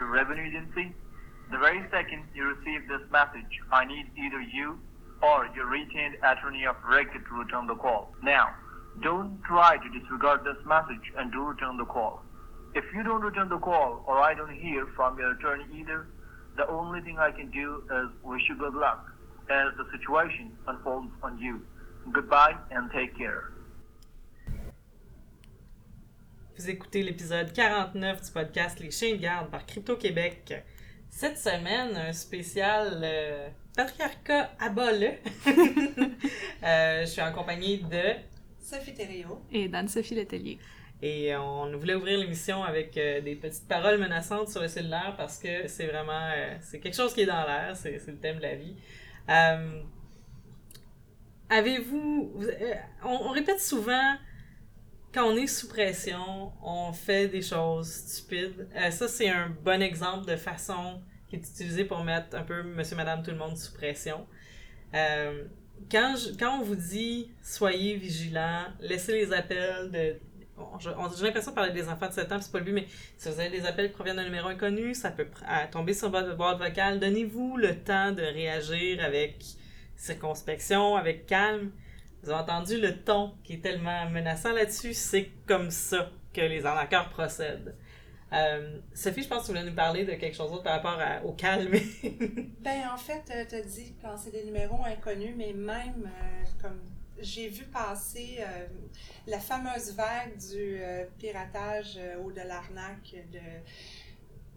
the revenue agency, the very second you receive this message, I need either you or your retained attorney of record to return the call. Now, don't try to disregard this message and do return the call. If you don't return the call or I don't hear from your attorney either, the only thing I can do is wish you good luck as the situation unfolds on you. Goodbye and take care. Vous écoutez l'épisode 49 du podcast Les Chiens de garde par Crypto-Québec. Cette semaine, un spécial euh, patriarcat à bas euh, je suis en compagnie de Sophie Thériault et d'Anne-Sophie Letellier. Et on voulait ouvrir l'émission avec euh, des petites paroles menaçantes sur le cellulaire parce que c'est vraiment euh, c'est quelque chose qui est dans l'air, c'est, le thème de la vie. Euh, avez-vous on, répète souvent quand on est sous pression, on fait des choses stupides. ça c'est un bon exemple de façon qui est utilisée pour mettre un peu monsieur madame tout le monde sous pression. quand, quand on vous dit soyez vigilants, laissez les appels de j'ai l'impression de parler des enfants de 7 ans, c'est pas le but, mais si vous avez des appels qui proviennent d'un numéro inconnu, ça peut tomber sur votre boîte vocale. Donnez-vous le temps de réagir avec circonspection, avec calme. Vous avez entendu le ton qui est tellement menaçant là-dessus, c'est comme ça que les arnaqueurs procèdent. Euh, Sophie, je pense que tu voulais nous parler de quelque chose d'autre par rapport au calme. ben, en fait, tu as dit quand c'est des numéros inconnus, mais même euh, comme j'ai vu passer euh, la fameuse vague du euh, piratage euh, ou de l'arnaque de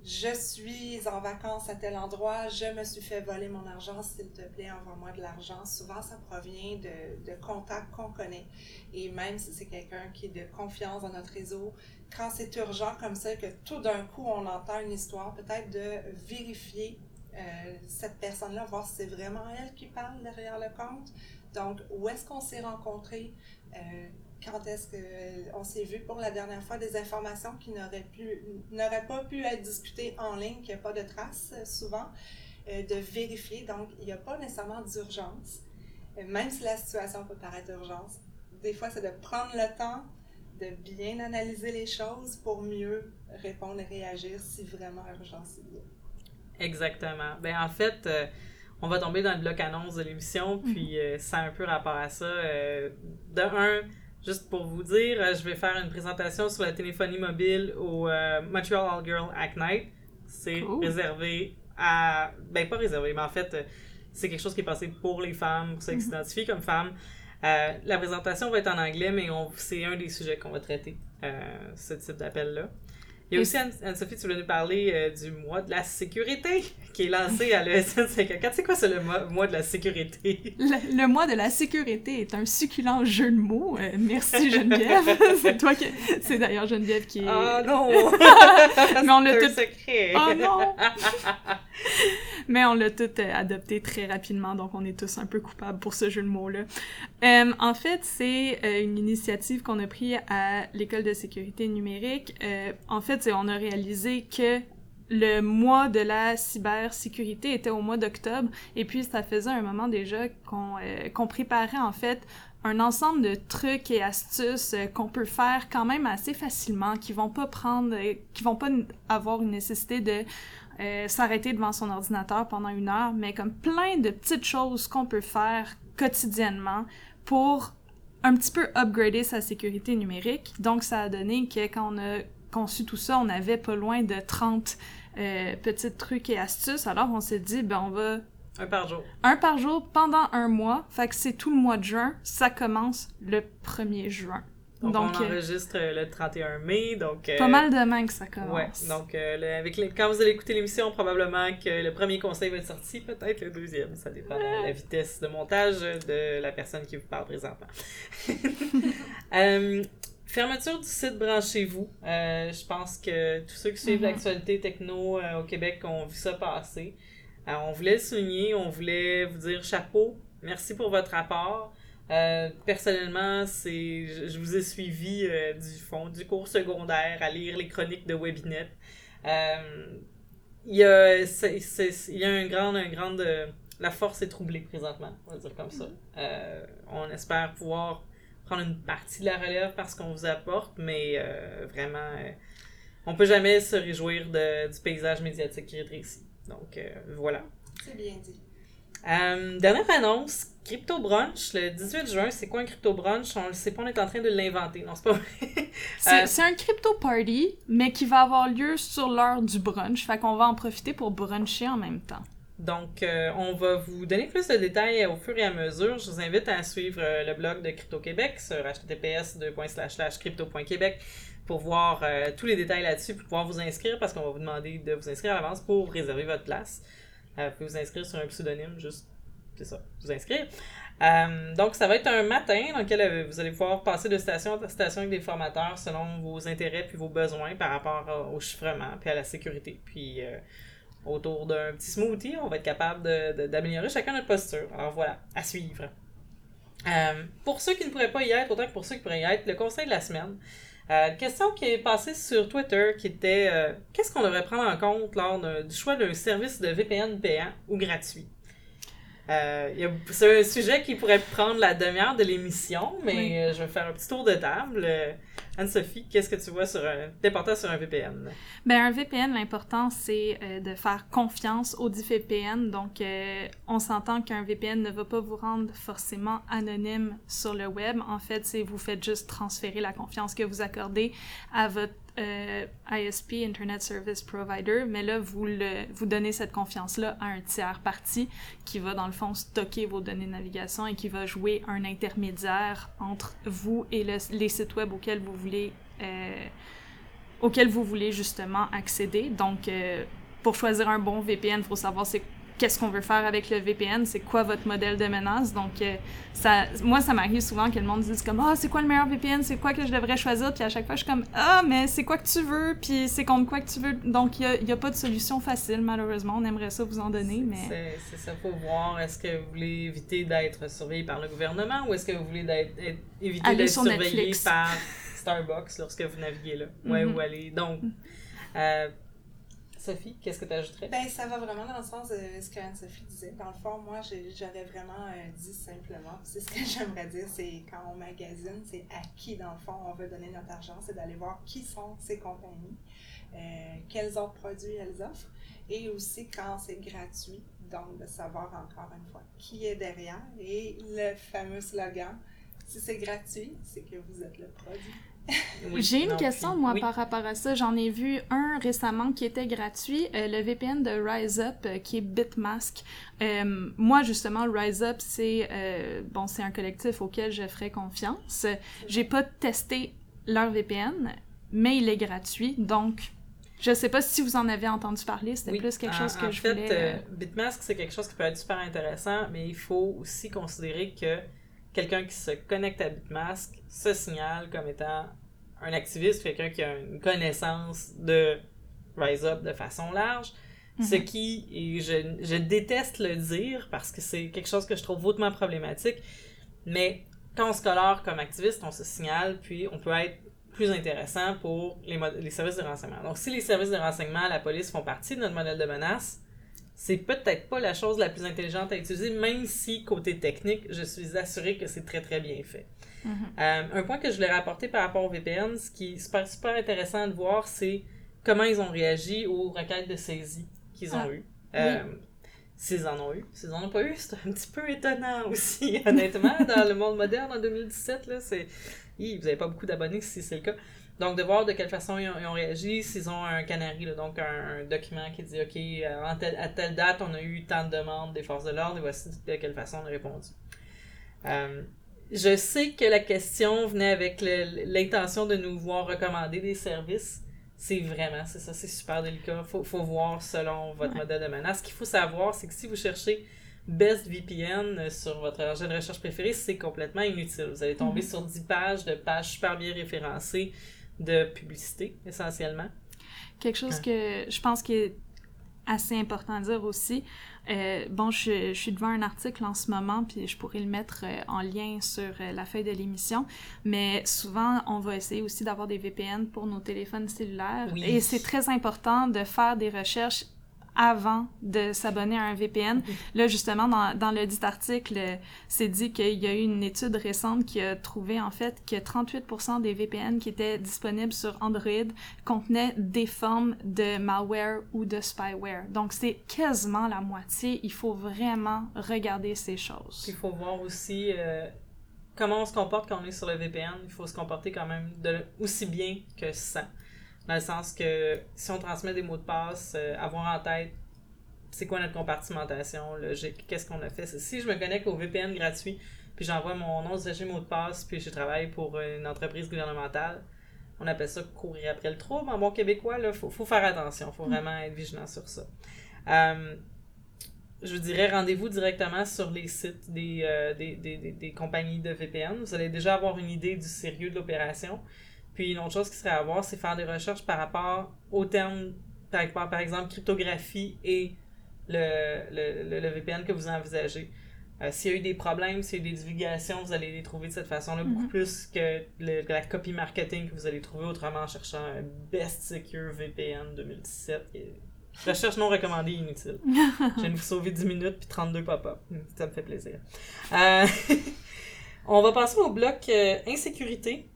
je suis en vacances à tel endroit, je me suis fait voler mon argent, s'il te plaît, envoie-moi de l'argent. Souvent, ça provient de, contacts qu'on connaît. Et même si c'est quelqu'un qui est de confiance dans notre réseau, quand c'est urgent comme ça, que tout d'un coup on entend une histoire, peut-être de vérifier cette personne-là, voir si c'est vraiment elle qui parle derrière le compte, donc, où est-ce qu'on s'est rencontrés? Euh, quand est-ce qu'on s'est vu pour la dernière fois? Des informations qui n'auraient, n'auraient pas pu être discutées en ligne, qu'il n'y a pas de traces euh, souvent, euh, de vérifier. Donc, il n'y a pas nécessairement d'urgence, même si la situation peut paraître urgente. Des fois, c'est de prendre le temps de bien analyser les choses pour mieux répondre et réagir si vraiment urgence il y a. Exactement. Ben, en fait, on va tomber dans le bloc annonce de l'émission, mhm. puis euh, ça a un peu rapport à ça. Euh, de un, juste pour vous dire, euh, je vais faire une présentation sur la téléphonie mobile au Montreal All Girl Act Night. C'est réservé à. Ben, pas réservé, mais en fait, c'est quelque chose qui est passé pour les femmes, pour ceux qui mhm. s'identifient comme femmes. la présentation va être en anglais, mais c'est un des sujets qu'on va traiter, ce type d'appel-là. Il y a aussi, Anne-Sophie, tu voulais nous parler euh, du mois de la sécurité qui est lancé à l'ESN 54. C'est quoi ça, le mois, de la sécurité? Le, mois de la sécurité est un succulent jeu de mots. Euh, merci Geneviève. c'est toi qui... C'est d'ailleurs Geneviève qui est... Oh non! Mais on l'a tout... secret! Oh non! Mais on l'a tout euh, adopté très rapidement, donc on est tous un peu coupables pour ce jeu de mots-là. en fait, c'est une initiative qu'on a prise à l'École de sécurité numérique. en fait, on a réalisé que le mois de la cybersécurité était au mois d'octobre et puis ça faisait un moment déjà qu'on euh, préparait en fait un ensemble de trucs et astuces euh, qu'on peut faire quand même assez facilement qui vont pas prendre euh, qui vont pas avoir une nécessité de s'arrêter devant son ordinateur pendant une heure mais comme plein de petites choses qu'on peut faire quotidiennement pour un petit peu upgrader sa sécurité numérique. Donc, ça a donné que quand on a conçu tout ça, on avait pas loin de 30 euh, petits trucs et astuces. Alors on s'est dit, ben on va... Un par jour. Un par jour pendant un mois. Fait que c'est tout le mois de juin. Ça commence le 1er juin. Donc, on euh, enregistre le 31 mai, donc... Euh, pas mal demain que ça commence. Ouais, donc avec les, quand vous allez écouter l'émission, probablement que le premier conseil va être sorti, peut-être le deuxième, ça dépend de la vitesse de montage de la personne qui vous parle présentement. Fermeture du site Branchez-vous. Euh, je pense que tous ceux qui suivent mhm. l'actualité techno euh, au Québec ont vu ça passer. Euh, on voulait le souligner, on voulait vous dire chapeau, merci pour votre rapport. personnellement, c'est, je, vous ai suivi du fond du cours secondaire à lire les chroniques de Webinet. Il y a, il y a un grand, un grand, la force est troublée présentement, on va dire comme ça. on espère pouvoir prendre une partie de la relève parce qu'on vous apporte, mais euh, vraiment, euh, on peut jamais se réjouir de, du paysage médiatique qui rétrécit. Donc, euh, voilà. C'est bien dit. Euh, dernière annonce, Crypto Brunch, le 18 juin. C'est quoi un Crypto Brunch? On le sait pas, on est en train de l'inventer. Non, c'est pas vrai. C'est c'est un crypto party, mais qui va avoir lieu sur l'heure du brunch. Fait qu'on va en profiter pour bruncher en même temps. Donc, euh, on va vous donner plus de détails au fur et à mesure. Je vous invite à suivre euh, le blog de Crypto Québec sur https://crypto.québec pour voir euh, tous les détails là-dessus, pour pouvoir vous inscrire parce qu'on va vous demander de vous inscrire à l'avance pour réserver votre place. Vous pouvez vous inscrire sur un pseudonyme, juste, c'est ça, vous inscrire. Donc, ça va être un matin dans lequel vous allez pouvoir passer de station en station avec des formateurs selon vos intérêts puis vos besoins par rapport au chiffrement puis à la sécurité. Puis, autour d'un petit smoothie, on va être capable d'améliorer chacun notre posture. Alors voilà, à suivre. Euh, pour ceux qui ne pourraient pas y être, autant que pour ceux qui pourraient y être, le conseil de la semaine. Euh, question qui est passée sur Twitter qui était euh, qu'est-ce qu'on devrait prendre en compte lors du choix d'un service de VPN payant ou gratuit? Euh, c'est un sujet qui pourrait prendre la demi-heure de l'émission, mais Oui. euh, je vais faire un petit tour de table. Euh, Anne-Sophie, qu'est-ce que tu vois sur un, t'important sur un VPN? Ben, un VPN, l'important, c'est de faire confiance au dit VPN. Donc, on s'entend qu'un VPN ne va pas vous rendre forcément anonyme sur le web. En fait, c'est vous faites juste transférer la confiance que vous accordez à votre euh, ISP, Internet Service Provider, mais là, vous, le, vous donnez cette confiance-là à un tiers parti qui va, dans le fond, stocker vos données de navigation et qui va jouer un intermédiaire entre vous et le- les sites web auxquels vous voulez euh, auquel vous voulez justement accéder. Donc, euh, pour choisir un bon VPN, il faut savoir c'est qu'est-ce qu'on veut faire avec le VPN, c'est quoi votre modèle de menace. Donc, euh, ça, moi, ça m'arrive souvent que le monde dise comme ah c'est quoi le meilleur VPN, c'est quoi que je devrais choisir, puis à chaque fois je suis comme ah mais c'est quoi que tu veux, puis c'est contre quoi que tu veux. Donc, il n'y a, pas de solution facile malheureusement. On aimerait ça vous en donner, mais C'est c'est ça, faut voir. Est-ce que vous voulez éviter d'être surveillé par le gouvernement ou est-ce que vous voulez être- éviter d'être sur surveillé Netflix. par Starbucks lorsque vous naviguez là? Ouais, Mhm. ou aller. Donc, euh, Sophie, qu'est-ce que tu ajouterais? Ben, ça va vraiment dans le sens de ce qu'Anne-Sophie disait. Dans le fond, moi, j'avais vraiment dit simplement, c'est ce que j'aimerais dire, c'est quand on magasine, c'est à qui, dans le fond, on veut donner notre argent, c'est d'aller voir qui sont ces compagnies, euh, quels autres produits elles offrent, et aussi quand c'est gratuit, donc de savoir encore une fois qui est derrière, et le fameux slogan, si c'est gratuit, c'est que vous êtes le produit. Oui, J'ai une question, moi, oui. par rapport à ça. J'en ai vu un récemment qui était gratuit, euh, le VPN de RiseUp, euh, qui est Bitmask. Euh, moi, justement, RiseUp, c'est euh, bon, c'est un collectif auquel je ferai confiance. J'ai pas testé leur VPN, mais il est gratuit, donc je sais pas si vous en avez entendu parler. C'était Oui, plus quelque en- chose que en je fait, voulais. Bitmask, c'est quelque chose qui peut être super intéressant, mais il faut aussi considérer que quelqu'un qui se connecte à Bitmask se signale comme étant un activiste, quelqu'un qui a une connaissance de Rise Up de façon large. Ce Mhm. qui, et je, je déteste le dire parce que c'est quelque chose que je trouve hautement problématique, mais quand on se colore comme activiste, on se signale, puis on peut être plus intéressant pour les, les services de renseignement. Donc, si les services de renseignement, la police font partie de notre modèle de menace, c'est peut-être pas la chose la plus intelligente à utiliser, même si, côté technique, je suis assurée que c'est très très bien fait. Mhm. Euh, un point que je voulais rapporter par rapport au VPN, ce qui est super, super intéressant de voir, c'est comment ils ont réagi aux requêtes de saisie qu'ils ont Ah, eues. Euh, S'ils en ont eu. S'ils en ont pas eu, c'est un petit peu étonnant aussi, honnêtement, dans le monde moderne en 2017. Là, c'est... Vous n'avez pas beaucoup d'abonnés si c'est le cas. Donc, de voir de quelle façon ils ont, ils ont réagi, s'ils ont un canary, là, donc un, un document qui dit OK, euh, à telle date, on a eu tant de demandes des forces de l'ordre et voici de quelle façon on a répondu. Euh, je sais que la question venait avec l'intention de nous voir recommander des services. C'est vraiment, c'est ça, c'est super délicat. Faut, faut voir selon votre Ouais. modèle de menace. Ce qu'il faut savoir, c'est que si vous cherchez Best VPN sur votre engin de recherche préféré, c'est complètement inutile. Vous allez tomber Mhm. sur 10 pages de pages super bien référencées de publicité, essentiellement. Quelque chose que je pense qui est assez important à dire aussi. euh, bon, je, je suis devant un article en ce moment, puis je pourrais le mettre euh, en lien sur euh, la feuille de l'émission, mais souvent, on va essayer aussi d'avoir des VPN pour nos téléphones cellulaires. Oui. Et c'est très important de faire des recherches avant de s'abonner à un VPN. Là, justement, dans, dans le dit article, c'est dit qu'il y a eu une étude récente qui a trouvé, en fait, que 38% des VPN qui étaient disponibles sur Android contenaient des formes de malware ou de spyware. Donc, c'est quasiment la moitié. Il faut vraiment regarder ces choses. Il faut voir aussi euh, comment on se comporte quand on est sur le VPN. Il faut se comporter quand même de, aussi bien que ça. Dans le sens que si on transmet des mots de passe, euh, avoir en tête c'est quoi notre compartimentation logique, qu'est-ce qu'on a fait. Si je me connecte au VPN gratuit, puis j'envoie mon nom de mot de passe, puis je travaille pour une entreprise gouvernementale, on appelle ça courir après le trouble. En bon québécois, il faut, faut, faire attention, il faut mm. vraiment être vigilant sur ça. Euh, je vous dirais, rendez-vous directement sur les sites euh, des, des, des, des, compagnies de VPN. Vous allez déjà avoir une idée du sérieux de l'opération. Puis une autre chose qui serait à voir, c'est faire des recherches par rapport au terme, par, par exemple, cryptographie et le, le, le, VPN que vous envisagez. Euh, s'il y a eu des problèmes, s'il y a eu des divulgations, vous allez les trouver de cette façon-là, beaucoup mhm. plus que la copy marketing que vous allez trouver autrement en cherchant un Best Secure VPN 2017. Recherche non recommandée inutile. Je viens de vous sauver 10 minutes puis 32 pop-up. Ça me fait plaisir. Euh, on va passer au bloc euh, insécurité.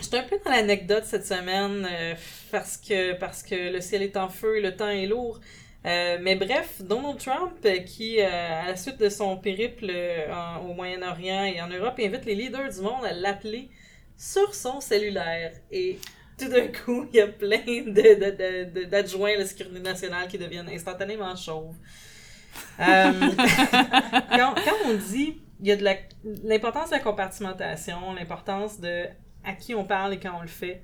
J'étais un peu dans l'anecdote cette semaine euh, parce, que, parce que le ciel est en feu et le temps est lourd. Euh, mais bref, Donald Trump, qui, euh, à la suite de son périple au Moyen-Orient et en Europe, invite les leaders du monde à l'appeler sur son cellulaire. Et tout d'un coup, il y a plein d'adjoints de, à la sécurité nationale qui deviennent instantanément chauves. quand on dit il y a de l'importance de la compartimentation, l'importance de à qui on parle et quand on le fait.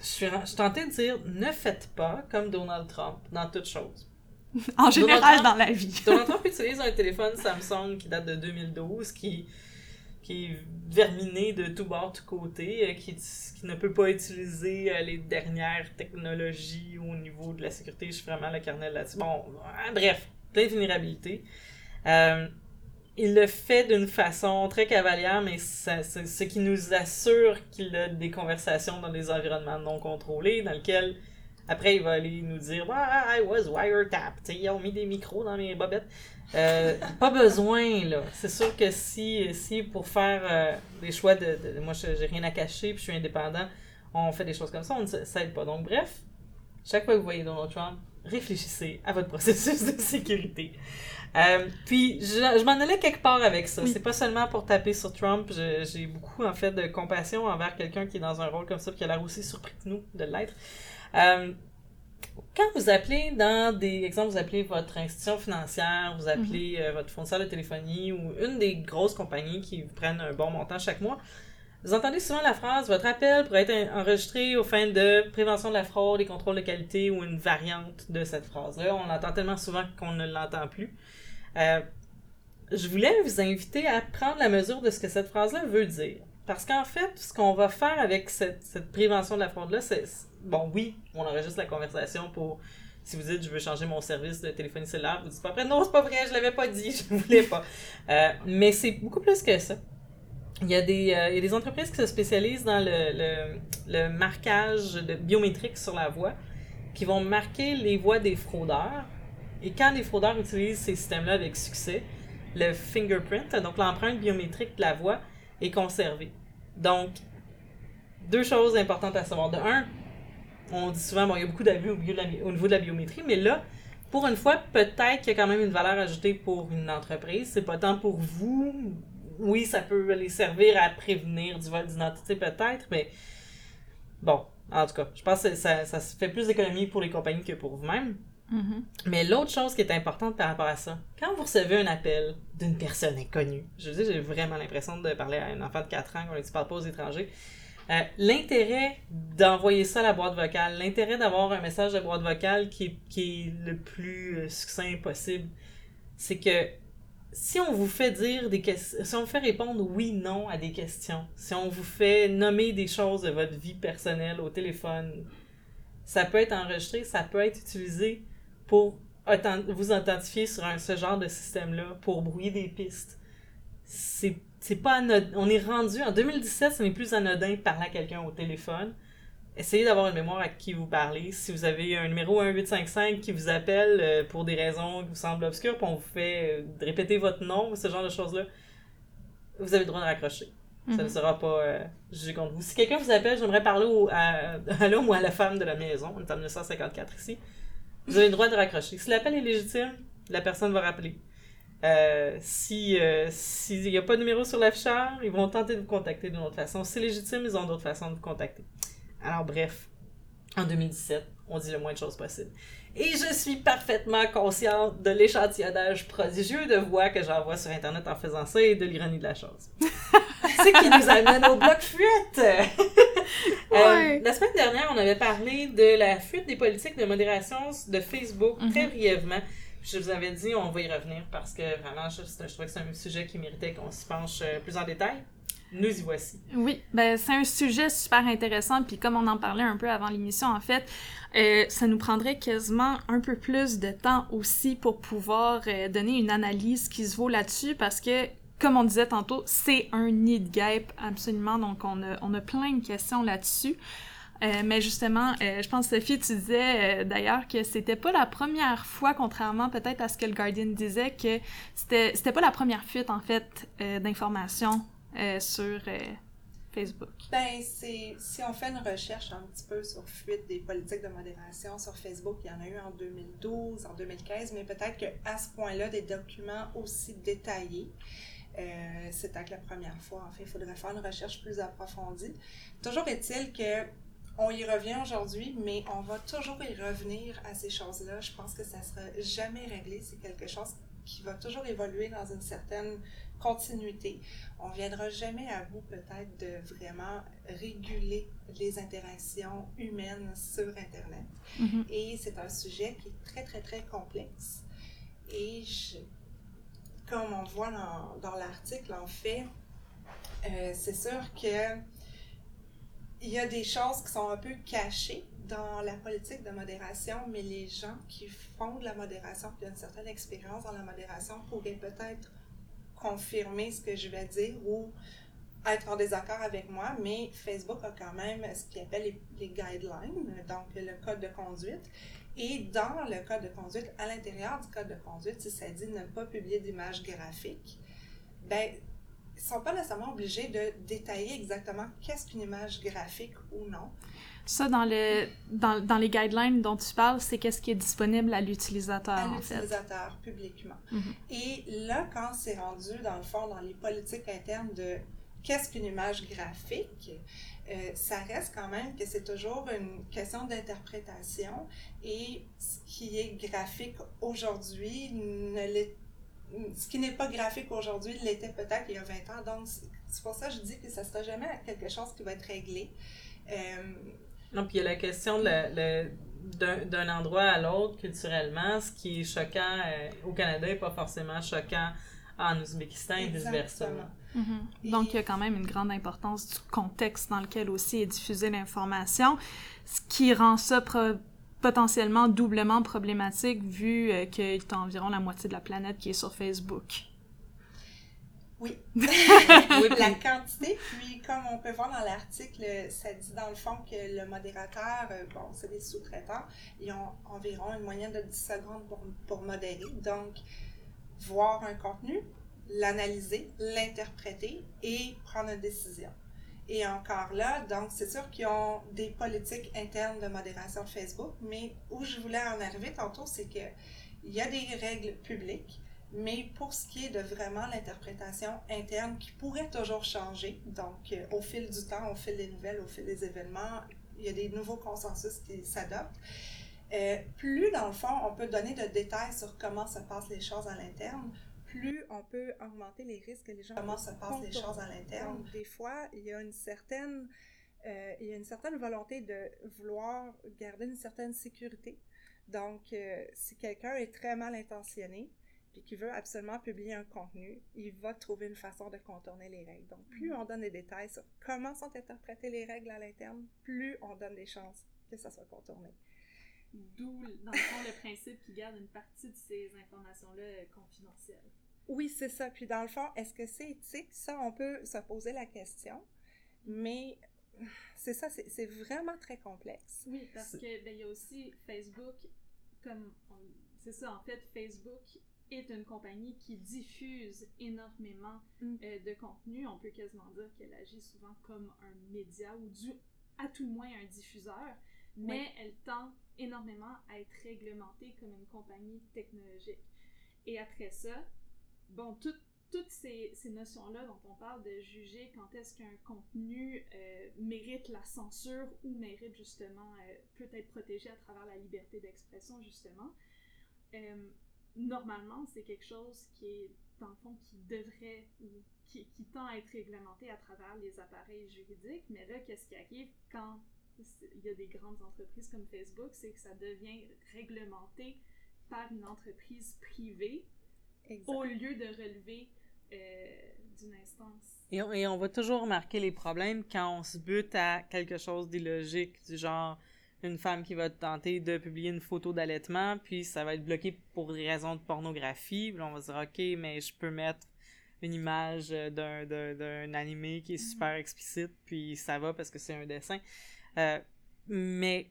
Je suis, je tentais de dire, ne faites pas comme Donald Trump dans toutes choses. en général, dans la vie. Donald Trump utilise un téléphone Samsung qui date de 2012, qui, qui est verminé de tout bord, tout côté, euh, qui, qui ne peut pas utiliser euh, les dernières technologies au niveau de la sécurité. Je suis vraiment le carnet là-dessus. Bon, bref, plein de vulnérabilités. Euh, il le fait d'une façon très cavalière, mais c'est ce qui nous assure qu'il a des conversations dans des environnements non contrôlés, dans lesquels après il va aller nous dire ah, I was wiretapped, ils ont mis des micros dans mes bobettes. Euh, pas besoin, là. C'est sûr que si, si pour faire euh, des choix de, de moi j'ai rien à cacher puis je suis indépendant, on fait des choses comme ça, on ne s'aide pas. Donc bref, chaque fois que vous voyez Donald Trump, réfléchissez à votre processus de sécurité. Euh, puis, je, m'en allais quelque part avec ça. C'est pas seulement pour taper sur Trump. J'ai beaucoup, en fait, de compassion envers quelqu'un qui est dans un rôle comme ça, qui a l'air aussi surpris que nous de l'être. Euh, quand vous appelez dans des exemples, vous appelez votre institution financière, vous appelez mhm. euh, votre fournisseur de téléphonie ou une des grosses compagnies qui vous prennent un bon montant chaque mois, vous entendez souvent la phrase Votre appel pourrait être enregistré aux fins de prévention de la fraude et contrôle de qualité ou une variante de cette phrase-là. On l'entend tellement souvent qu'on ne l'entend plus. Euh, je voulais vous inviter à prendre la mesure de ce que cette phrase-là veut dire. Parce qu'en fait, ce qu'on va faire avec cette, prévention de la fraude-là, c'est. Bon, oui, on enregistre la conversation pour. Si vous dites je veux changer mon service de téléphonie cellulaire, vous dites pas après non, c'est pas vrai, je l'avais pas dit, je voulais pas. Euh, mais c'est beaucoup plus que ça. Il y, a des, euh, il y a des entreprises qui se spécialisent dans le, le, marquage de biométrique sur la voix, qui vont marquer les voix des fraudeurs et quand les fraudeurs utilisent ces systèmes-là avec succès, le fingerprint, donc l'empreinte biométrique de la voix, est conservée. Donc, deux choses importantes à savoir. De un, on dit souvent, bon, il y a beaucoup d'abus au, niveau de la biométrie, mais là, pour une fois, peut-être qu'il y a quand même une valeur ajoutée pour une entreprise. C'est pas tant pour vous. Oui, ça peut les servir à prévenir du vol d'identité, peut-être, mais bon, en tout cas, je pense que ça, ça fait plus d'économie pour les compagnies que pour vous-même. Mm-hmm. Mais l'autre chose qui est importante par rapport à ça, quand vous recevez un appel d'une personne inconnue, je dis, j'ai vraiment l'impression de parler à un enfant de 4 ans quand ne parle pas aux étrangers. Euh, l'intérêt d'envoyer ça à la boîte vocale, l'intérêt d'avoir un message de boîte vocale qui est, qui est le plus succinct possible, c'est que si on vous fait dire des questions, si on vous fait répondre oui, non à des questions, si on vous fait nommer des choses de votre vie personnelle au téléphone, ça peut être enregistré, ça peut être utilisé pour vous identifier sur un, ce genre de système-là, pour brouiller des pistes. C'est pas anodin. On est rendu, en 2017, ce n'est plus anodin de parler à quelqu'un au téléphone. Essayez d'avoir une mémoire à qui vous parlez. Si vous avez un numéro 1855 qui vous appelle euh, pour des raisons qui vous semblent obscures, puis on vous fait euh, répéter votre nom, ce genre de choses-là, vous avez le droit de raccrocher. Ça ne Mhm. sera pas euh, jugé contre vous. Si quelqu'un vous appelle, j'aimerais parler au, à, à l'homme ou à la femme de la maison, on est en 1954 ici, vous avez le droit de raccrocher. Si l'appel est légitime, la personne va rappeler. Euh, si euh, s'il n'y a pas de numéro sur l'afficheur, ils vont tenter de vous contacter d'une autre façon. Si c'est légitime, ils ont d'autres façons de vous contacter. Alors bref, en 2017, on dit le moins de choses possible. Et je suis parfaitement consciente de l'échantillonnage prodigieux de voix que j'envoie sur Internet en faisant ça et de l'ironie de la chose. Ce qui nous amène au bloc fuite! Euh, Ouais. la semaine dernière, on avait parlé de la fuite des politiques de modération de Facebook très Mhm. brièvement. Je vous avais dit, on va y revenir parce que vraiment, je, je trouvais que c'est un sujet qui méritait qu'on s'y penche euh, plus en détail. Nous y voici. Oui, ben c'est un sujet super intéressant, puis comme on en parlait un peu avant l'émission, en fait, euh, ça nous prendrait quasiment un peu plus de temps aussi pour pouvoir euh, donner une analyse qui se vaut là-dessus, parce que, comme on disait tantôt, c'est un nid de guêpe, absolument, donc on a, on a plein de questions là-dessus. Euh, mais justement, je pense, Sophie, tu disais d'ailleurs que c'était pas la première fois, contrairement peut-être à ce que le Guardian disait, que c'était pas la première fuite, en fait, d'informations euh, sur euh, Facebook. Ben, si on fait une recherche un petit peu sur fuite des politiques de modération sur Facebook, il y en a eu en 2012, en 2015, mais peut-être qu'à ce point-là, des documents aussi détaillés, euh, peut-être la première fois. En fait, il faudrait faire une recherche plus approfondie. Toujours est-il que on y revient aujourd'hui, mais on va toujours y revenir à ces choses-là. Je pense que ça sera jamais réglé. C'est quelque chose qui va toujours évoluer dans une certaine continuité. On viendra jamais à bout peut-être de vraiment réguler les interactions humaines sur Internet. Mhm. Et c'est un sujet qui est très, très, très complexe. Et je- comme on voit dans, dans l'article, en fait, euh, c'est sûr que il y a des choses qui sont un peu cachées dans la politique de modération, mais les gens qui font de la modération, qui ont une certaine expérience dans la modération, pourraient peut-être confirmer ce que je vais dire ou être en désaccord avec moi, mais Facebook a quand même ce qu'il appelle les, guidelines, donc le code de conduite. Et dans le code de conduite, à l'intérieur du code de conduite, si ça dit ne pas publier d'images graphiques, ben, ils sont pas nécessairement obligés de détailler exactement qu'est-ce qu'une image graphique ou non. Ça, dans, le, dans, dans les guidelines dont tu parles, c'est qu'est-ce qui est disponible à l'utilisateur, à en fait. l'utilisateur publiquement. Mhm. Et là, quand c'est rendu, dans le fond, dans les politiques internes de qu'est-ce qu'une image graphique, euh, ça reste quand même que c'est toujours une question d'interprétation et ce qui est graphique aujourd'hui ne l'est ce qui n'est pas graphique aujourd'hui l'était peut-être il y a 20 ans. Donc, c'est- c'est pour ça que je dis que ça ne sera jamais quelque chose qui va être réglé. Euh, Non, puis il y a la question de la- le- d'un d'un endroit à l'autre culturellement, ce qui est choquant euh, au Canada n'est pas forcément choquant en Ouzbékistan et vice-versa. Mhm. Et- Donc, il y a quand même une grande importance du contexte dans lequel aussi est diffusée l'information, ce qui rend ça pro- potentiellement doublement problématique vu euh, qu'il y a environ la moitié de la planète qui est sur Facebook. La quantité, puis comme on peut voir dans l'article, ça dit dans le fond que le modérateur, euh, bon, c'est des sous-traitants, ils ont environ une moyenne de 10 secondes pour, pour modérer. Donc, voir un contenu, l'analyser, l'interpréter et prendre une décision. Et encore là, donc c'est sûr qu'ils ont des politiques internes de modération de Facebook, mais où je voulais en arriver tantôt, c'est que il y a des règles publiques, mais pour ce qui est de vraiment l'interprétation interne qui pourrait toujours changer, donc euh, au fil du temps, au fil des nouvelles, au fil des événements, il y a des nouveaux consensus qui s'adoptent. Euh, plus, dans le fond, on peut donner de détails sur comment se passent les choses à l'interne, plus on peut augmenter les risques que les gens comment se passent les choses à l'interne. Des fois, il y a une certaine euh, il y a une certaine volonté de vouloir garder une certaine sécurité. Donc, euh, si quelqu'un est très mal intentionné, puis qui veut absolument publier un contenu, il va trouver une façon de contourner les règles. Donc, plus on donne des détails sur comment sont interprétées les règles à l'interne, plus on donne des chances que ça soit contourné. D'où, dans le fond, le principe qui garde une partie de ces informations-là euh, confidentielles. Oui, c'est ça. Puis dans le fond, est-ce que c'est éthique? Ça, on peut se poser la question. Mais c'est ça, c'est vraiment très complexe. Oui, parce que ben, il y a aussi Facebook, comme c'est ça, en fait, Facebook est une compagnie qui diffuse énormément mm. euh, de contenu. On peut quasiment dire qu'elle agit souvent comme un média ou du, à tout le moins un diffuseur, mais elle tend énormément à être réglementée comme une compagnie technologique. Et après ça, bon, toutes ces, ces notions-là dont on parle de juger quand est-ce qu'un contenu euh, mérite la censure ou mérite justement, euh, peut être protégé à travers la liberté d'expression, justement, normalement, c'est quelque chose qui est, dans le fond, qui devrait ou qui, qui, tend à être réglementé à travers les appareils juridiques. Mais là, qu'est-ce qui arrive quand il y a des grandes entreprises comme Facebook, c'est que ça devient réglementé par une entreprise privée au lieu de relever euh, d'une instance. Et on, et on va toujours remarquer les problèmes quand on se bute à quelque chose d'illogique, du genre une femme qui va tenter de publier une photo d'allaitement, puis ça va être bloqué pour des raisons de pornographie. Puis on va se dire, OK, mais je peux mettre une image d'un, d'un, animé qui est super mm-hmm. explicite, puis ça va parce que c'est un dessin. Euh, mais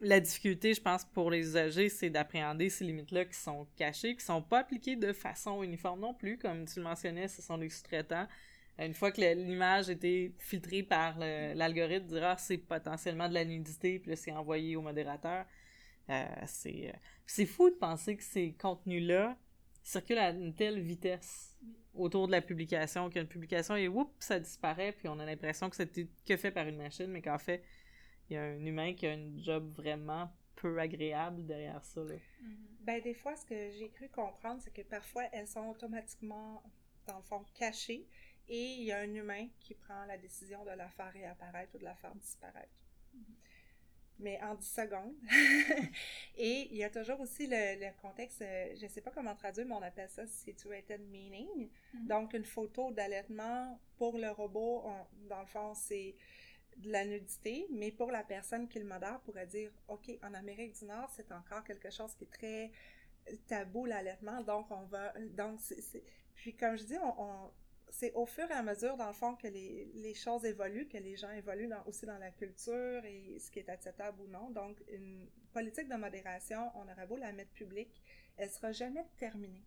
la difficulté, je pense, pour les usagers, c'est d'appréhender ces limites-là qui sont cachées, qui sont pas appliquées de façon uniforme non plus. Comme tu le mentionnais, ce sont des sous-traitants une fois que l'image été filtrée par l'algorithme, dira ah, c'est potentiellement de la nudité, puis c'est envoyé au modérateur. Euh, c'est euh, c'est fou de penser que ces contenus-là circulent à une telle vitesse autour de la publication qu'une publication et whoop ça disparaît puis on a l'impression que c'était que fait par une machine mais qu'en fait il y a un humain qui a un job vraiment peu agréable derrière ça là. Mm-hmm. Ben des fois ce que j'ai cru comprendre c'est que parfois elles sont automatiquement dans le fond cachées et il y a un humain qui prend la décision de la faire réapparaître ou de la faire disparaître. Mais en 10 secondes. et il y a toujours aussi le, contexte, euh, je ne sais pas comment traduire, mais on appelle ça situated meaning. Mm-hmm. Donc, une photo d'allaitement pour le robot, dans le fond, c'est de la nudité, mais pour la personne qui le modère, pourrait dire, OK, en Amérique du Nord, c'est encore quelque chose qui est très tabou, l'allaitement, donc on va... Donc. Puis, comme je dis, on c'est au fur et à mesure, dans le fond, que les, les choses évoluent, que les gens évoluent aussi dans la culture et ce qui est acceptable ou non. Donc, une politique de modération, on aurait beau la mettre publique, elle sera jamais terminée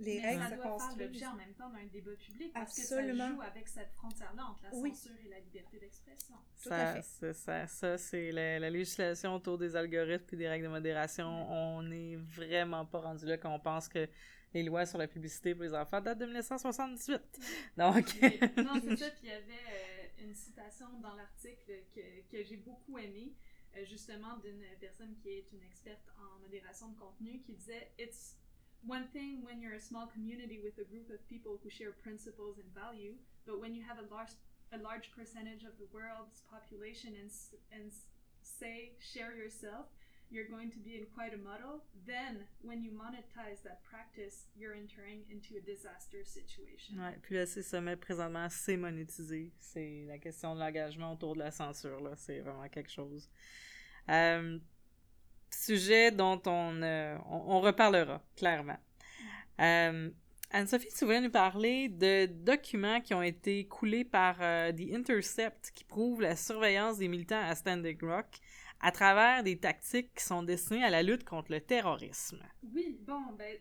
les règles ça doit faire l'objet en même temps d'un débat public parce Absolument. que ça joue avec cette frontière-là entre la censure et la liberté d'expression. Ça. C'est ça, ça c'est la, législation autour des algorithmes et des règles de modération. On n'est vraiment pas rendu là quand on pense que les lois sur la publicité pour les enfants datent de 1978. Donc... non, c'est ça. Puis il y avait euh, une citation dans l'article que, que j'ai beaucoup aimée euh, justement d'une personne qui est une experte en modération de contenu qui disait It's one thing when you're a small community with a group of people who share principles and value, but when you have a large a large percentage of the world's population and and say share yourself, you're going to be in quite a muddle. Then, when you monetize that practice, you're entering into a disaster situation. Ouais, puis là, c'est ça, présentement, c'est monétisé. C'est la question de l'engagement autour de la censure, là. C'est vraiment quelque chose. Euh, sujet dont on, euh, on, reparlera, clairement. Euh, Anne-Sophie, tu voulais nous parler de documents qui ont été coulés par The Intercept qui prouvent la surveillance des militants à Standing Rock à travers des tactiques qui sont destinées à la lutte contre le terrorisme. Oui, bon, ben,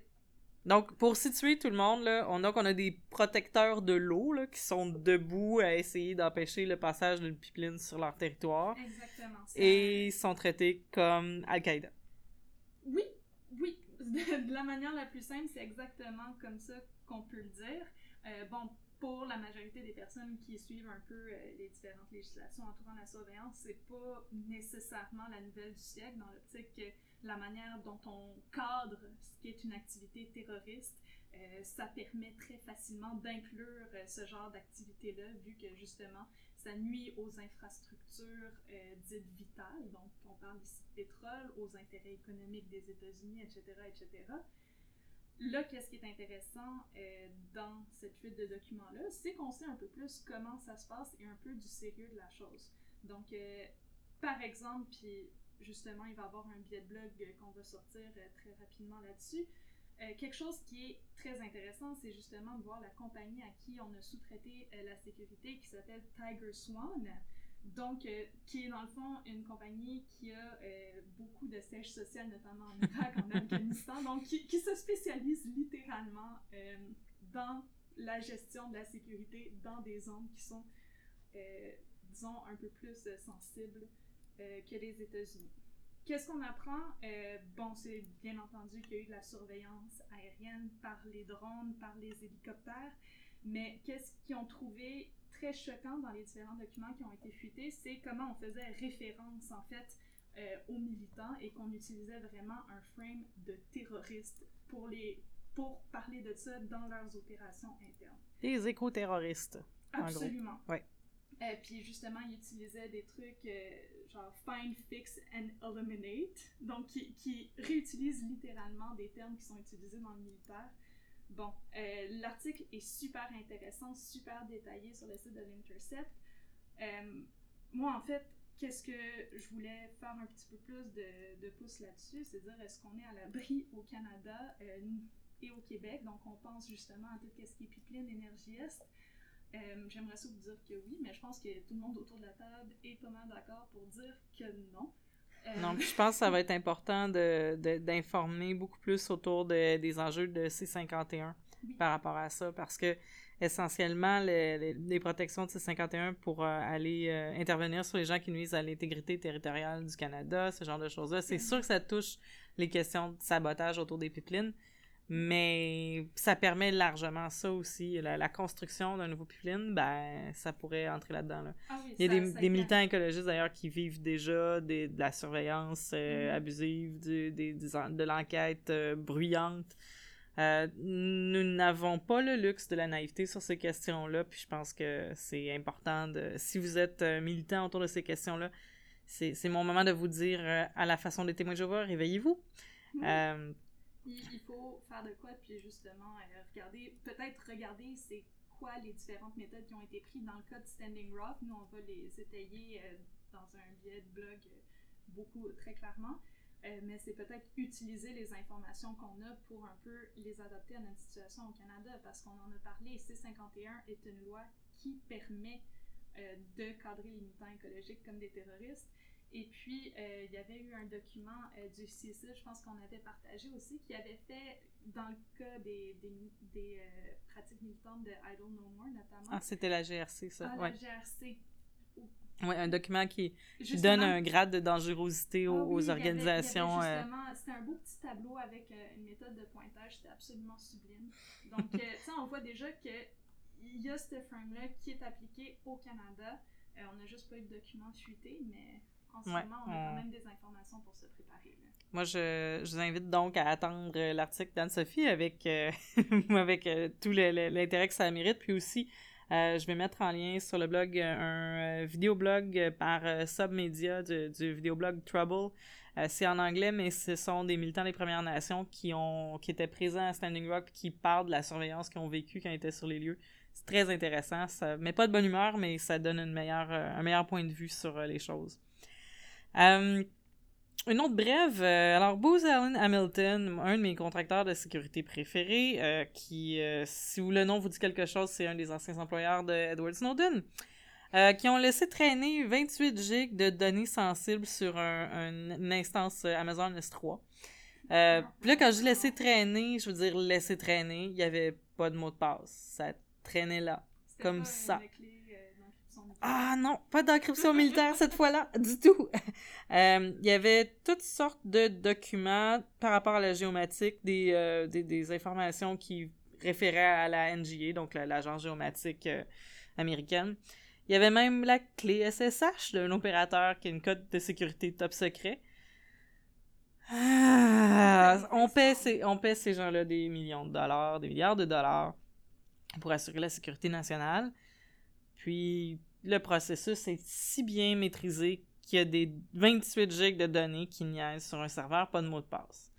donc, pour situer tout le monde, là, on a qu'on a des protecteurs de l'eau là, qui sont debout à essayer d'empêcher le passage d'une pipeline sur leur territoire. Exactement. Et sont traités comme Al-Qaïda. Oui, oui. De, la manière la plus simple, c'est exactement comme ça qu'on peut le dire. Euh, bon, pour la majorité des personnes qui suivent un peu euh, les différentes législations entourant la surveillance, c'est pas nécessairement la nouvelle du siècle dans l'optique que la manière dont on cadre ce qui est une activité terroriste, euh, ça permet très facilement d'inclure euh, ce genre d'activité-là, vu que justement, ça nuit aux infrastructures dites vitales. Donc, on parle ici de pétrole, aux intérêts économiques des États-Unis, etc., etc. Là, qu'est-ce qui est intéressant dans cette fuite de documents-là, c'est qu'on sait un peu plus comment ça se passe et un peu du sérieux de la chose. Donc, par exemple, puis justement, il va y avoir un billet de blog qu'on va sortir euh, très rapidement là-dessus. Euh, quelque chose qui est très intéressant, c'est justement de voir la compagnie à qui on a sous-traité euh, la sécurité qui s'appelle Tiger Swan. Donc, euh, qui est dans le fond une compagnie qui a euh, beaucoup de sièges sociaux, notamment en Irak, en Afghanistan, donc qui, qui, se spécialise littéralement euh, dans la gestion de la sécurité dans des zones qui sont, disons, un peu plus sensibles que les États-Unis. Qu'est-ce qu'on apprend? bon, c'est bien entendu qu'il y a eu de la surveillance aérienne par les drones, par les hélicoptères, mais qu'est-ce qu'ils ont trouvé très choquant dans les différents documents qui ont été fuités, c'est comment on faisait référence en fait euh, aux militants et qu'on utilisait vraiment un frame de terroriste pour les pour parler de ça dans leurs opérations internes. Des éco-terroristes. Absolument. Et euh, puis justement, ils utilisaient des trucs euh, genre find, fix and eliminate, donc qui, qui réutilisent littéralement des termes qui sont utilisés dans le militaire Bon, euh, l'article est super intéressant, super détaillé sur le site de l'Intercept. Euh, moi, en fait, qu'est-ce que je voulais faire un petit peu plus de, pouce là-dessus, c'est dire est-ce qu'on est à l'abri au Canada euh, et au Québec? Donc, on pense justement à tout ce qui est pipeline, énergie est. J'aimerais ça dire que oui, mais je pense que tout le monde autour de la table est pas mal d'accord pour dire que non. Euh, non, je pense que ça va être important d'informer de, beaucoup plus autour de, des enjeux de C51 par rapport à ça, parce que essentiellement, les, protections de C51 pour euh, aller euh, intervenir sur les gens qui nuisent à l'intégrité territoriale du Canada, ce genre de choses-là, c'est sûr que ça touche les questions de sabotage autour des pipelines, mais ça permet largement ça aussi. La, construction d'un nouveau pipeline, ben, ça pourrait entrer là-dedans. Là. Ah oui, Il y a des, des militants écologistes d'ailleurs qui vivent déjà des, de la surveillance euh, mm-hmm. abusive, du, des, de l'enquête euh, bruyante. Euh, nous n'avons pas le luxe de la naïveté sur ces questions-là, puis je pense que c'est important de... Si vous êtes militant autour de ces questions-là, c'est mon moment de vous dire à la façon des témoins de Jéhovah, réveillez-vous. Il, faut faire de quoi, puis justement, euh, regarder, peut-être regarder c'est quoi les différentes méthodes qui ont été prises dans le cas de Standing Rock. Nous, on va les étayer euh, dans un billet de blog euh, beaucoup, très clairement. mais c'est peut-être utiliser les informations qu'on a pour un peu les adapter à notre situation au Canada, parce qu'on en a parlé, C-51 est une loi qui permet de cadrer les militants écologiques comme des terroristes. Et puis, euh, il y avait eu un document euh, du CICE, je pense qu'on avait partagé aussi, qui avait fait, dans le cas des, des, des euh, pratiques militantes de Idle No More, notamment. Ah, c'était la GRC, ça. Ah, ouais. la GRC. Oui, un document qui, donne un grade de dangerosité aux, ah oui, organisations. justement, c'était un beau petit tableau avec une méthode de pointage, c'était absolument sublime. Donc, ça, on voit déjà qu'il y a ce frame-là qui est appliqué au Canada. on n'a juste pas eu de document fuité, mais en ce moment, on a quand même des informations pour se préparer. Moi, je, je, vous invite donc à attendre euh, l'article d'Anne-Sophie avec, euh, avec euh, tout l'intérêt que ça mérite. Puis aussi, je vais mettre en lien sur le blog un vidéoblog par Submedia du, du vidéoblog Trouble. C'est en anglais, mais ce sont des militants des Premières Nations qui ont qui étaient présents à Standing Rock qui parlent de la surveillance qu'ils ont vécue quand ils étaient sur les lieux. C'est très intéressant. Ça met pas de bonne humeur, mais ça donne une meilleure, un meilleur point de vue sur les choses. Euh, une autre brève, euh, alors Booz Allen Hamilton, un de mes contracteurs de sécurité préférés, euh, qui, si vous le nom vous dit quelque chose, c'est un des anciens employeurs de Edward Snowden, qui ont laissé traîner 28 gigs de données sensibles sur un, une instance Amazon S3. Euh, là, quand je dis laisser traîner, je veux dire laisser traîner, il y avait pas de mot de passe. Ça traînait là, comme ça. Ah non, pas d'encryption militaire cette fois-là, du tout. Euh, il y avait toutes sortes de documents par rapport à la géomatique, des, euh, des, informations qui référaient à la NGA, donc l'agence géomatique euh, américaine. Il y avait même la clé SSH d'un opérateur qui a une code de sécurité top secret. Ah, on paie ces, on paie ces gens-là des millions de dollars, des milliards de dollars pour assurer la sécurité nationale. Puis le processus est si bien maîtrisé qu'il y a des 28 gigs de données qui niaisent sur un serveur, pas de mot de passe.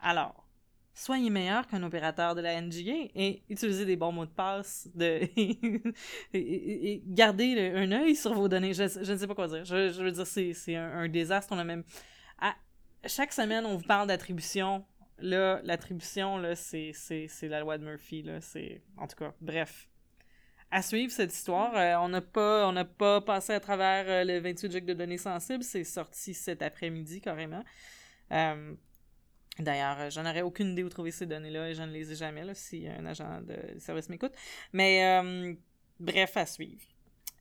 Alors, soyez meilleur qu'un opérateur de la NGA et utilisez des bons mots de passe et, gardez un œil sur vos données. Je, ne sais pas quoi dire. Je, veux dire, c'est un, désastre. On a même... À, chaque semaine, on vous parle d'attribution. Là, l'attribution, c'est la loi de Murphy. Là. En tout cas, bref à suivre cette histoire. Euh, on n'a pas, on n'a pas passé à travers euh, le 28 gigs de données sensibles. C'est sorti cet après-midi carrément. Euh, D'ailleurs, j'en aurais aucune idée où trouver ces données-là et je ne les ai jamais là, si un agent de service m'écoute. Mais bref, à suivre.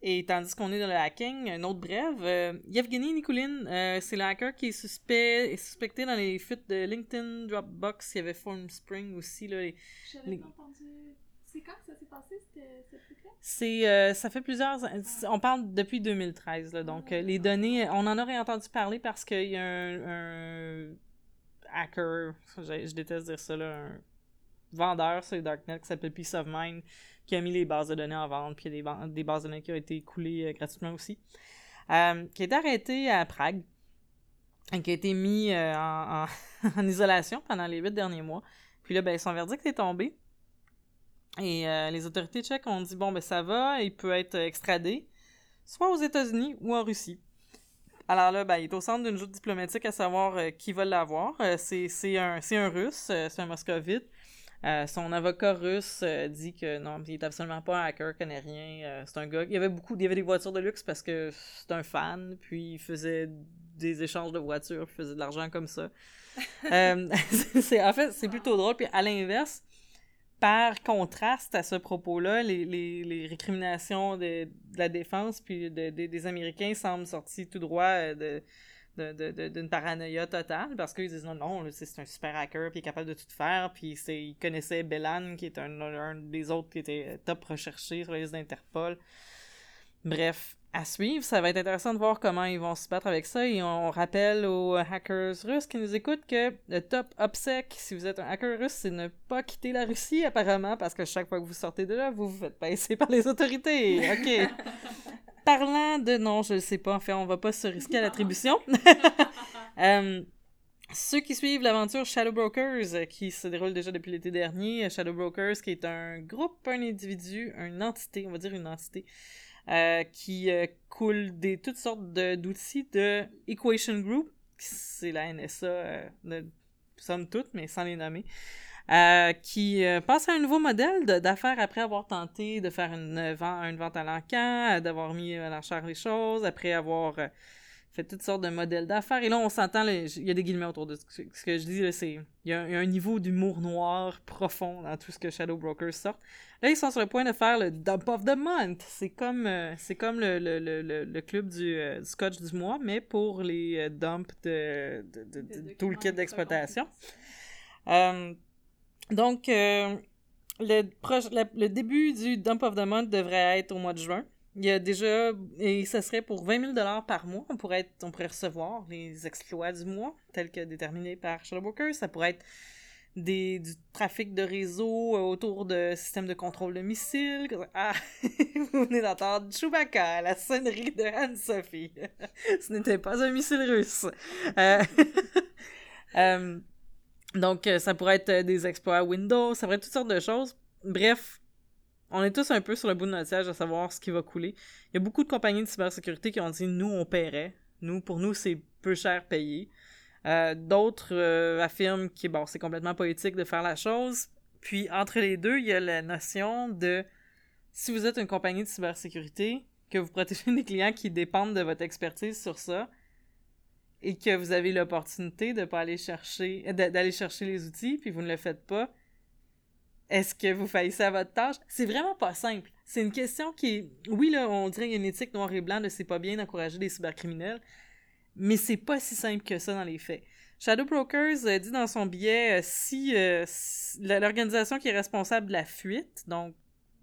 Et tandis qu'on est dans le hacking, un autre brève, Yevgeny Nikulin, c'est le hacker qui est, suspect, est suspecté dans les fuites de LinkedIn, Dropbox, il y avait Formspring aussi. Là, les, entendu c'est quand que ça s'est passé, ce truc-là? C'est, euh, ça fait plusieurs... On parle depuis 2013, là, donc euh, les données... On en aurait entendu parler parce qu'il y a un, hacker, je, déteste dire ça, là, un vendeur sur Darknet qui s'appelle Peace of Mind qui a mis les bases de données en vente, puis il y a des, bases de données qui ont été coulées euh, gratuitement aussi, qui a été arrêté à Prague, et qui a été mis en, en, isolation pendant les huit derniers mois. Puis là, ben, son verdict est tombé. Et euh, les autorités tchèques ont dit bon, ben ça va, il peut être extradé, soit aux États-Unis ou en Russie. Alors là, ben, il est au centre d'une joute diplomatique à savoir euh, qui va l'avoir. Euh, c'est un, un russe, c'est un moscovite. son avocat russe dit que non, il est absolument pas un hacker, connaît rien. c'est un gars. Il y avait beaucoup, il y avait des voitures de luxe parce que c'est un fan, puis il faisait des échanges de voitures, il faisait de l'argent comme ça. c'est en fait, c'est plutôt drôle. Puis à l'inverse, par contraste à ce propos-là, les, les, les, récriminations de, la défense puis de, des Américains semblent sortis tout droit euh, de, d'une paranoïa totale parce qu'ils disent non, non, c'est un super hacker puis il est capable de tout faire puis il connaissait Bellan qui est un, un des autres qui était top recherché sur la liste d'Interpol. Bref, à suivre. Ça va être intéressant de voir comment ils vont se battre avec ça. Et on rappelle aux hackers russes qui nous écoutent que le top obsèque, si vous êtes un hacker russe, c'est ne pas quitter la Russie, apparemment, parce que chaque fois que vous sortez de là, vous vous faites passer par les autorités. OK. Parlant de... Non, je ne sais pas. En fait, on va pas se risquer à l'attribution. euh, ceux qui suivent l'aventure Shadow Brokers, qui se déroule déjà depuis l'été dernier, Shadow Brokers, qui est un groupe, un individu, une entité, on va dire une entité, euh, qui euh, coule des toutes sortes d'outils de, Equation Group, c'est la NSA, euh, de, somme toute, mais sans les nommer, qui passe à un nouveau modèle d'affaires après avoir tenté de faire une, une vente à l'encan, d'avoir mis à l'enchère les choses, après avoir fait toutes sortes de modèles d'affaires. Et là, on s'entend, il y a des guillemets autour de ce que, je dis, c'est il y, a, un niveau d'humour noir profond dans tout ce que Shadow Brokers sort. Là, ils sont sur le point de faire le Dump of the Month. C'est comme, euh, c'est comme le, le, le, le, club du, euh, Scotch du mois, mais pour les euh, dumps de, de, de, tout le kit d'exploitation. donc, le, le début du Dump of the Month devrait être au mois de juin. Il y a déjà, et ce serait pour 20 000 par mois, on pourrait, on pourrait recevoir les exploits du mois, tels que déterminés par Shadowbroker. Ça pourrait être des, du trafic de réseau euh, autour de systèmes de contrôle de missiles. Ah, vous venez d'entendre Chewbacca, la sonnerie de Anne-Sophie. Ce n'était pas un missile russe. Euh, euh, donc, ça pourrait être des exploits Windows, ça pourrait être toutes sortes de choses. Bref, on est tous un peu sur le bout de notre siège à savoir ce qui va couler. Il y a beaucoup de compagnies de cybersécurité qui ont dit nous, on paierait. Nous, pour nous, c'est peu cher payé. Euh, d'autres euh, affirment que c'est complètement politique de faire la chose. Puis entre les deux, il y a la notion de si vous êtes une compagnie de cybersécurité, que vous protégez des clients qui dépendent de votre expertise sur ça, et que vous avez l'opportunité de pas aller chercher d'aller chercher les outils, puis vous ne le faites pas, est-ce que vous faillissez à votre tâche? C'est vraiment pas simple. C'est une question qui. Oui, là, on dirait une éthique noir et blanc de c'est pas bien d'encourager des cybercriminels, mais c'est pas si simple que ça dans les faits. Shadow Brokers euh, dit dans son billet euh, si, euh, l'organisation qui est responsable de la fuite, donc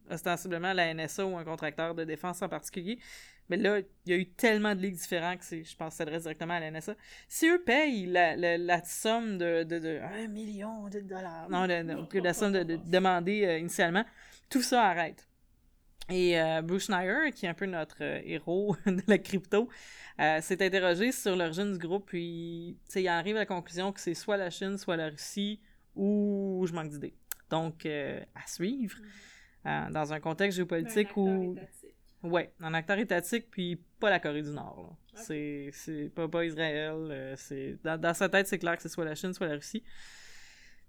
ostensiblement la NSA ou un contracteur de défense en particulier, mais là, il y a eu tellement de ligues différentes que je pense que ça s'adresse directement à la NSA. Si eux payent la, la, la somme de, de, de 1 million de dollars, non, la somme de, demandée euh, initialement, tout ça arrête. Et euh, Bruce Schneier, qui est un peu notre euh, héros de la crypto, s'est interrogé sur l'origine du groupe, puis il arrive à la conclusion que c'est soit la Chine, soit la Russie, ou je manque d'idées. Donc, à suivre, mm. dans un contexte géopolitique où... Ouais, un acteur étatique, puis pas la Corée du Nord. C'est, c'est pas, pas Israël. Euh, c'est, dans, sa tête, c'est clair que c'est soit la Chine, soit la Russie.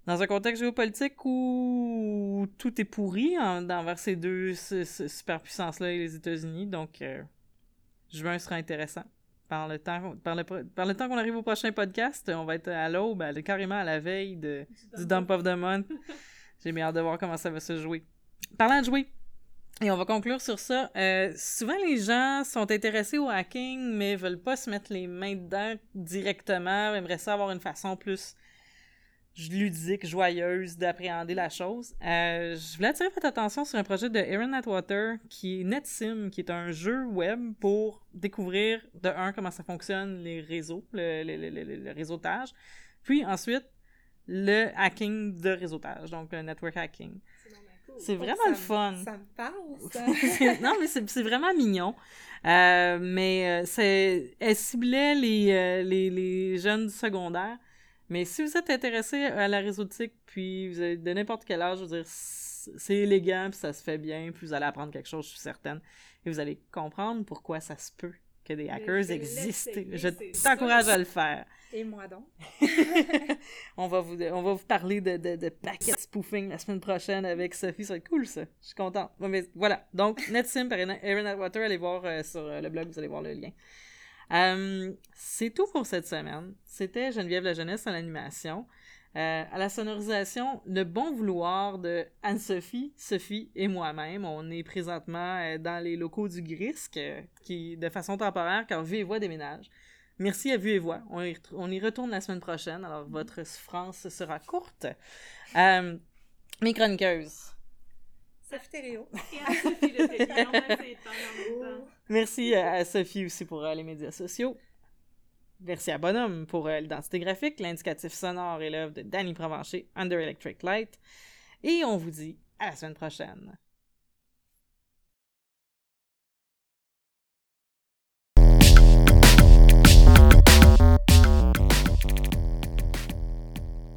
dans un contexte géopolitique où tout est pourri en, envers ces deux superpuissances-là et les États-Unis. Donc, euh, juin sera intéressant. Par le temps, par le, par le temps qu'on arrive au prochain podcast, on va être à l'aube, carrément à la veille de, du Dump of the Month. J'ai bien hâte de voir comment ça va se jouer. Parlant de jouer, et on va conclure sur ça. Euh, souvent, les gens sont intéressés au hacking, mais veulent pas se mettre les mains dedans directement, aimeraient ça avoir une façon plus ludique, joyeuse d'appréhender la chose. Euh, je voulais attirer votre attention sur un projet de Aaron Atwater qui est NetSim, qui est un jeu web pour découvrir de un comment ça fonctionne les réseaux, le, le, le, le réseautage, puis ensuite le hacking de réseautage, donc le network hacking. C'est vraiment le fun. Ça me parle, ça. non, mais c'est vraiment mignon. Euh, mais euh, c'est elle ciblait les, les, les jeunes secondaires mais si vous êtes intéressé à la réseautique, puis vous avez de n'importe quel âge, je veux dire, c'est élégant, puis ça se fait bien, puis vous allez apprendre quelque chose, je suis certaine. Et vous allez comprendre pourquoi ça se peut que des hackers existent. Je t'encourage à le faire. Et moi donc? on, va vous, on va vous parler de, de, de packet spoofing la semaine prochaine avec Sophie. Ça va être cool, ça. Je suis contente. mais voilà. Donc, NetSim par Aaron Atwater, allez voir euh, sur euh, le blog, vous allez voir le lien. Euh, c'est tout pour cette semaine. C'était Geneviève la jeunesse en animation. Euh, à la sonorisation, le bon vouloir de Anne-Sophie, Sophie et moi-même. On est présentement euh, dans les locaux du GRISC, qui, de façon temporaire, car Vue et Voix déménage. Merci à Vue et Voix. On y, on y, retourne la semaine prochaine, alors votre souffrance sera courte. mes chroniqueuses. Merci à Sophie aussi pour euh, les médias sociaux. Merci à Bonhomme pour euh, l'identité graphique, l'indicatif sonore et l'œuvre de Danny Provencher, Under Electric Light. Et on vous dit à la semaine prochaine.